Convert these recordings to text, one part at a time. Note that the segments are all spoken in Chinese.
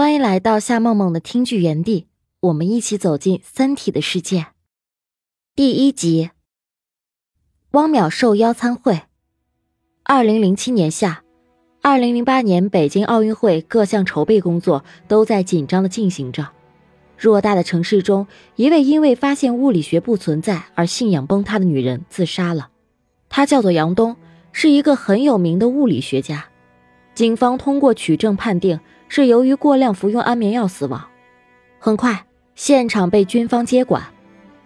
欢迎来到夏梦梦的听剧园地，我们一起走进《三体》的世界。第一集，汪淼受邀参会。二零零七年夏，二零零八年北京奥运会各项筹备工作都在紧张的进行着。偌大的城市中，一位因为发现物理学不存在而信仰崩塌的女人自杀了。她叫做杨东，是一个很有名的物理学家。警方通过取证判定。是由于过量服用安眠药死亡。很快，现场被军方接管。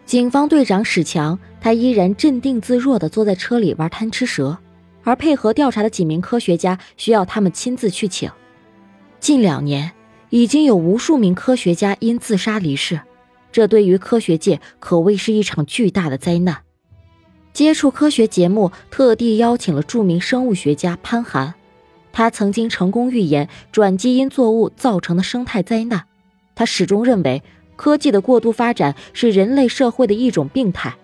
警方队长史强，他依然镇定自若地坐在车里玩贪吃蛇，而配合调查的几名科学家需要他们亲自去请。近两年，已经有无数名科学家因自杀离世，这对于科学界可谓是一场巨大的灾难。接触科学节目特地邀请了著名生物学家潘寒。他曾经成功预言转基因作物造成的生态灾难。他始终认为，科技的过度发展是人类社会的一种病态。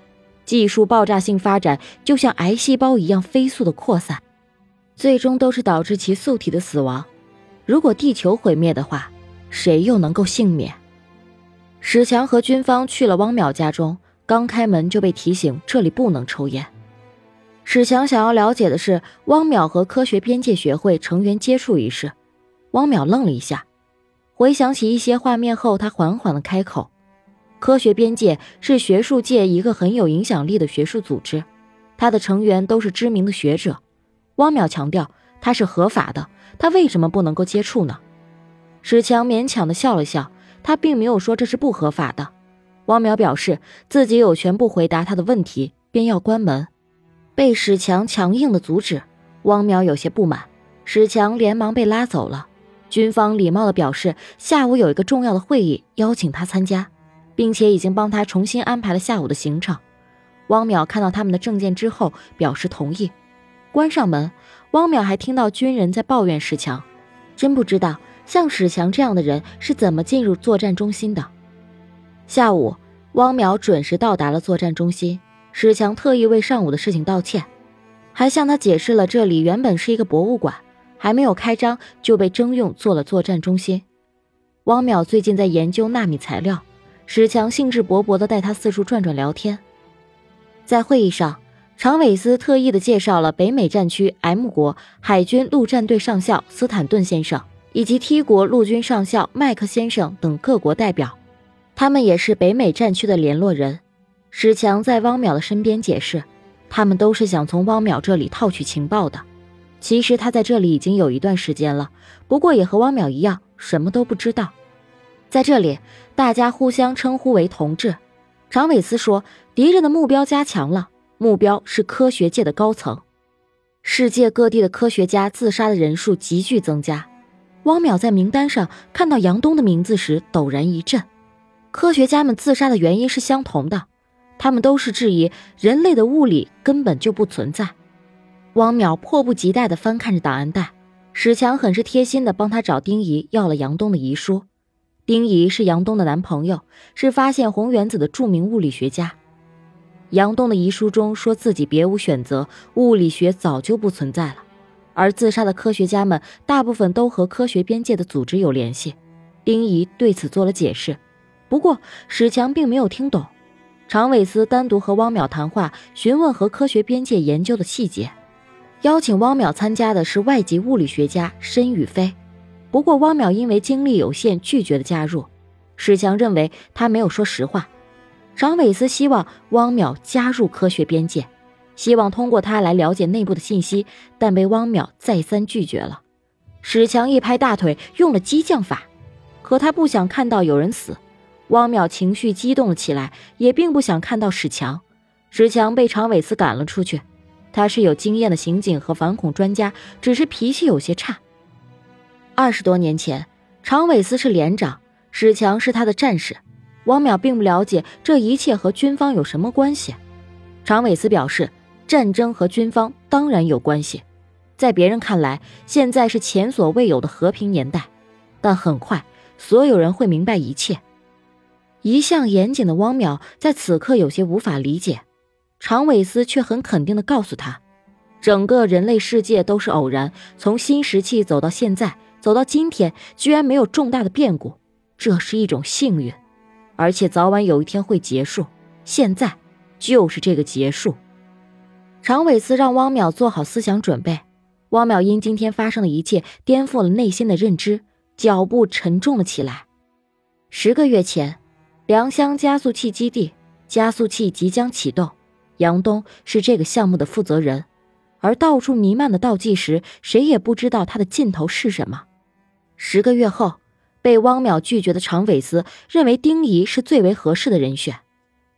技术爆炸性发展就像癌细胞一样飞速的扩散，最终都是导致其素体的死亡。如果地球毁灭的话，谁又能够幸免？史强和军方去了汪淼家中，刚开门就被提醒这里不能抽烟。史强想要了解的是汪淼和科学边界学会成员接触一事。汪淼愣了一下，回想起一些画面后，他缓缓的开口：“科学边界是学术界一个很有影响力的学术组织，它的成员都是知名的学者。”汪淼强调：“它是合法的，他为什么不能够接触呢？”史强勉强的笑了笑，他并没有说这是不合法的。汪淼表示自己有权不回答他的问题，便要关门。被史强强硬的阻止，汪淼有些不满。史强连忙被拉走了。军方礼貌的表示，下午有一个重要的会议，邀请他参加，并且已经帮他重新安排了下午的行程。汪淼看到他们的证件之后，表示同意。关上门，汪淼还听到军人在抱怨史强，真不知道像史强这样的人是怎么进入作战中心的。下午，汪淼准时到达了作战中心。史强特意为上午的事情道歉，还向他解释了这里原本是一个博物馆，还没有开张就被征用做了作战中心。汪淼最近在研究纳米材料，史强兴致勃勃地带他四处转转聊天。在会议上，常伟思特意的介绍了北美战区 M 国海军陆战队上校斯坦顿先生，以及 T 国陆军上校麦克先生等各国代表，他们也是北美战区的联络人。史强在汪淼的身边解释，他们都是想从汪淼这里套取情报的。其实他在这里已经有一段时间了，不过也和汪淼一样，什么都不知道。在这里，大家互相称呼为同志。常伟思说，敌人的目标加强了，目标是科学界的高层。世界各地的科学家自杀的人数急剧增加。汪淼在名单上看到杨东的名字时，陡然一震。科学家们自杀的原因是相同的。他们都是质疑人类的物理根本就不存在。汪淼迫不及待地翻看着档案袋，史强很是贴心地帮他找丁仪要了杨东的遗书。丁仪是杨东的男朋友，是发现红原子的著名物理学家。杨东的遗书中说自己别无选择，物理学早就不存在了，而自杀的科学家们大部分都和科学边界的组织有联系。丁仪对此做了解释，不过史强并没有听懂。常伟思单独和汪淼谈话，询问和科学边界研究的细节。邀请汪淼参加的是外籍物理学家申宇飞，不过汪淼因为精力有限，拒绝了加入。史强认为他没有说实话。常伟思希望汪淼加入科学边界，希望通过他来了解内部的信息，但被汪淼再三拒绝了。史强一拍大腿，用了激将法，可他不想看到有人死。汪淼情绪激动了起来，也并不想看到史强。史强被常伟思赶了出去。他是有经验的刑警和反恐专家，只是脾气有些差。二十多年前，常伟思是连长，史强是他的战士。汪淼并不了解这一切和军方有什么关系。常伟思表示，战争和军方当然有关系。在别人看来，现在是前所未有的和平年代，但很快所有人会明白一切。一向严谨的汪淼在此刻有些无法理解，常伟思却很肯定地告诉他：整个人类世界都是偶然，从新石器走到现在，走到今天居然没有重大的变故，这是一种幸运，而且早晚有一天会结束。现在就是这个结束。常伟思让汪淼做好思想准备。汪淼因今天发生的一切颠覆了内心的认知，脚步沉重了起来。十个月前，良乡加速器基地加速器即将启动，杨东是这个项目的负责人，而到处弥漫的倒计时，谁也不知道它的尽头是什么。十个月后，被汪淼拒绝的常伟思认为丁仪是最为合适的人选。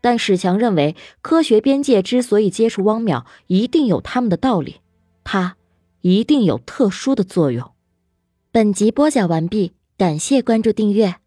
但史强认为，科学边界之所以接触汪淼，一定有他们的道理，他一定有特殊的作用。本集播讲完毕，感谢关注订阅。